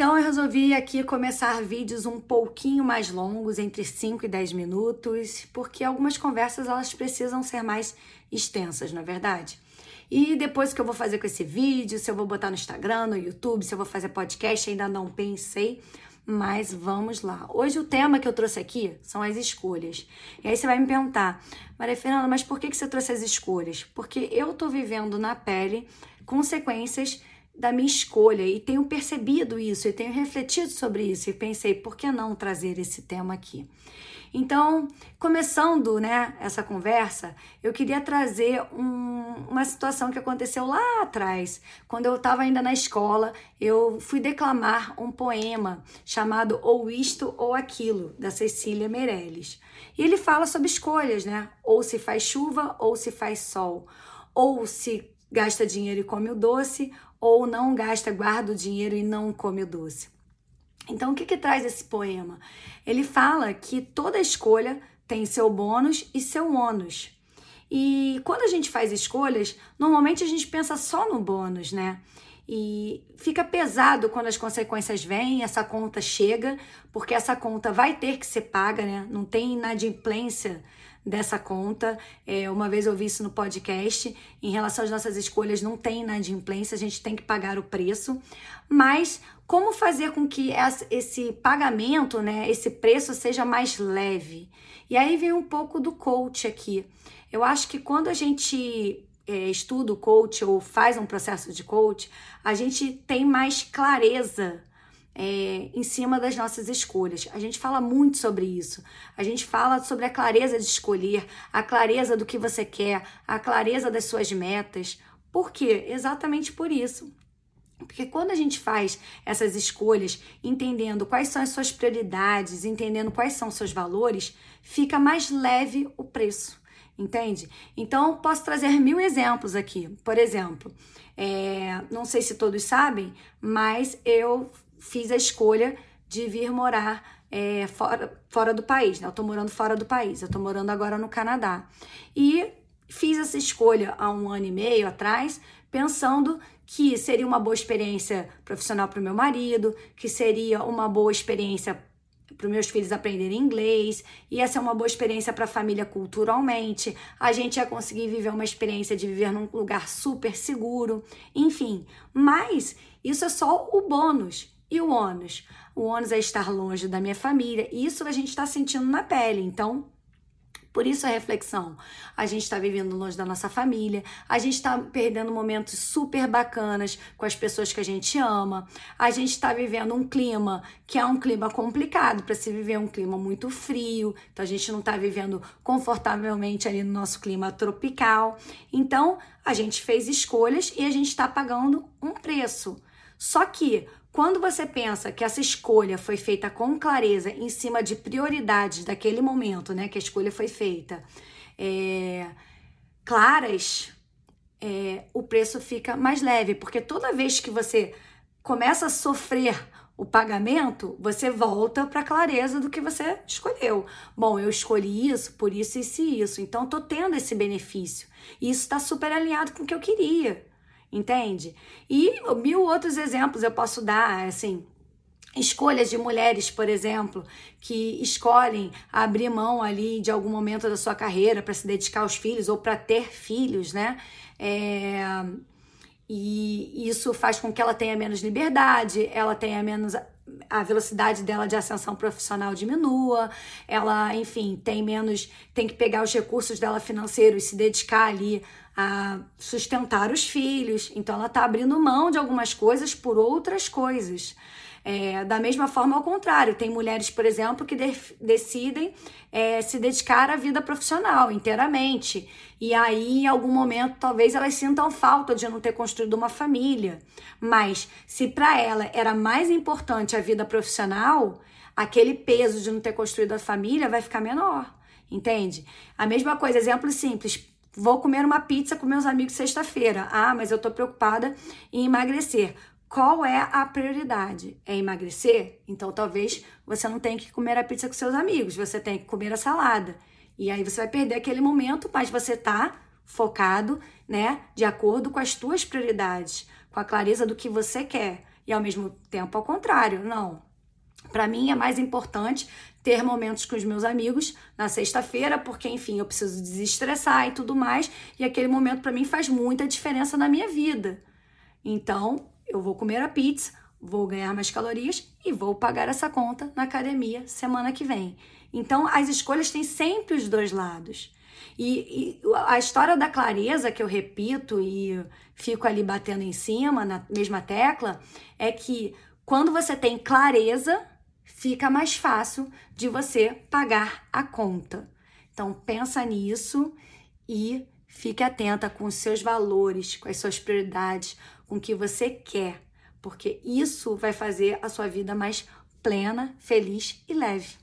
Então eu resolvi aqui começar vídeos um pouquinho mais longos, entre 5 e 10 minutos, porque algumas conversas elas precisam ser mais extensas, não é verdade? E depois o que eu vou fazer com esse vídeo, se eu vou botar no Instagram, no YouTube, se eu vou fazer podcast, ainda não pensei, mas vamos lá. Hoje o tema que eu trouxe aqui são as escolhas. E aí você vai me perguntar, Maria Fernanda, mas por que, que você trouxe as escolhas? Porque eu tô vivendo na pele consequências da minha escolha e tenho percebido isso e tenho refletido sobre isso e pensei, por que não trazer esse tema aqui? Então, começando né, essa conversa, eu queria trazer um, uma situação que aconteceu lá atrás. Quando eu estava ainda na escola, eu fui declamar um poema chamado Ou Isto ou Aquilo, da Cecília Meirelles. E ele fala sobre escolhas, né? Ou se faz chuva ou se faz sol. Ou se gasta dinheiro e come o doce, ou não gasta, guarda o dinheiro e não come o doce. Então, o que, que traz esse poema? Ele fala que toda escolha tem seu bônus e seu ônus. E quando a gente faz escolhas, normalmente a gente pensa só no bônus, né? E fica pesado quando as consequências vêm, essa conta chega, porque essa conta vai ter que ser paga, né? Não tem inadimplência dessa conta. É, uma vez eu vi isso no podcast. Em relação às nossas escolhas, não tem inadimplência, a gente tem que pagar o preço. Mas como fazer com que esse pagamento, né, esse preço seja mais leve? E aí vem um pouco do coach aqui. Eu acho que quando a gente é, estuda o coach ou faz um processo de coach, a gente tem mais clareza é, em cima das nossas escolhas. A gente fala muito sobre isso. A gente fala sobre a clareza de escolher, a clareza do que você quer, a clareza das suas metas. Por quê? Exatamente por isso. Porque quando a gente faz essas escolhas, entendendo quais são as suas prioridades, entendendo quais são os seus valores, fica mais leve o preço, entende? Então, posso trazer mil exemplos aqui. Por exemplo, é, não sei se todos sabem, mas eu fiz a escolha de vir morar é, fora, fora do país, né? Eu tô morando fora do país, eu tô morando agora no Canadá. E fiz essa escolha há um ano e meio atrás, pensando que seria uma boa experiência profissional para o meu marido, que seria uma boa experiência para os meus filhos aprenderem inglês, ia ser uma boa experiência para a família culturalmente, a gente ia conseguir viver uma experiência de viver num lugar super seguro, enfim. Mas isso é só o bônus. E o ônus? O ônus é estar longe da minha família. Isso a gente está sentindo na pele. Então, por isso a reflexão. A gente está vivendo longe da nossa família, a gente está perdendo momentos super bacanas com as pessoas que a gente ama, a gente está vivendo um clima que é um clima complicado para se viver um clima muito frio, então a gente não está vivendo confortavelmente ali no nosso clima tropical. Então a gente fez escolhas e a gente está pagando um preço. Só que quando você pensa que essa escolha foi feita com clareza em cima de prioridades daquele momento, né, que a escolha foi feita, é, claras, é, o preço fica mais leve, porque toda vez que você começa a sofrer o pagamento, você volta para a clareza do que você escolheu. Bom, eu escolhi isso, por isso, e isso. Então, tô tendo esse benefício. E isso está super alinhado com o que eu queria entende? E mil outros exemplos eu posso dar, assim, escolhas de mulheres, por exemplo, que escolhem abrir mão ali de algum momento da sua carreira para se dedicar aos filhos ou para ter filhos, né? É, e isso faz com que ela tenha menos liberdade, ela tenha menos a velocidade dela de ascensão profissional diminua, ela, enfim, tem menos, tem que pegar os recursos dela financeiros e se dedicar ali a sustentar os filhos. Então ela está abrindo mão de algumas coisas por outras coisas. É, da mesma forma, ao contrário, tem mulheres, por exemplo, que de decidem é, se dedicar à vida profissional inteiramente. E aí, em algum momento, talvez elas sintam falta de não ter construído uma família. Mas se para ela era mais importante a vida profissional, aquele peso de não ter construído a família vai ficar menor. Entende? A mesma coisa, exemplo simples Vou comer uma pizza com meus amigos sexta-feira. Ah, mas eu tô preocupada em emagrecer. Qual é a prioridade? É emagrecer? Então talvez você não tenha que comer a pizza com seus amigos, você tem que comer a salada. E aí você vai perder aquele momento, mas você tá focado, né, de acordo com as tuas prioridades, com a clareza do que você quer. E ao mesmo tempo ao contrário, não. Para mim é mais importante ter momentos com os meus amigos na sexta-feira, porque enfim, eu preciso desestressar e tudo mais, e aquele momento para mim faz muita diferença na minha vida. Então, eu vou comer a pizza, vou ganhar mais calorias e vou pagar essa conta na academia semana que vem. Então, as escolhas têm sempre os dois lados. E, e, a história da clareza, que eu repito e fico ali batendo em cima, na mesma tecla, é que quando você tem clareza, fica mais fácil de você pagar a conta. Então, pensa nisso e fique atenta com os seus valores, com as suas prioridades, com o que você quer, porque isso vai fazer a sua vida mais plena, feliz e leve.